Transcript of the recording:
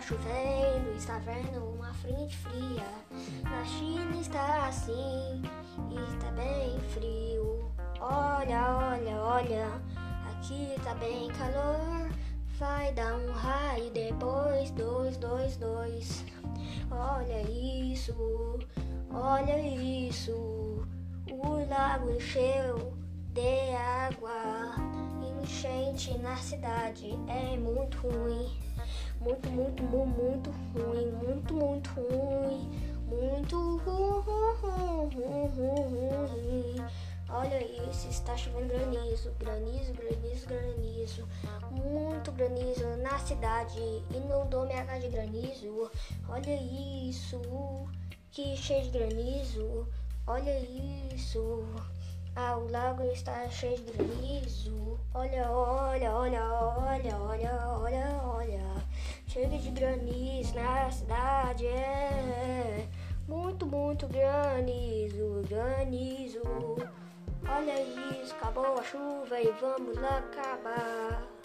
chovendo, está vendo uma frente fria. Na China está assim, está bem frio. Olha, olha, olha, aqui está bem calor. Vai dar um raio depois, dois, dois, dois. Olha isso, olha isso. O lago encheu de água. Enchente na cidade é muito ruim. Muito, muito, muito, muito ruim. Muito, muito ruim. Muito ruim. Olha isso, está chovendo granizo, granizo, granizo, granizo, muito granizo na cidade, inundou minha casa de granizo. Olha isso, que cheio de granizo. Olha isso, ah, o lago está cheio de granizo. Olha, olha, olha, olha, olha, olha, É muito, muito granizo, granizo. Olha isso, acabou a chuva e vamos acabar.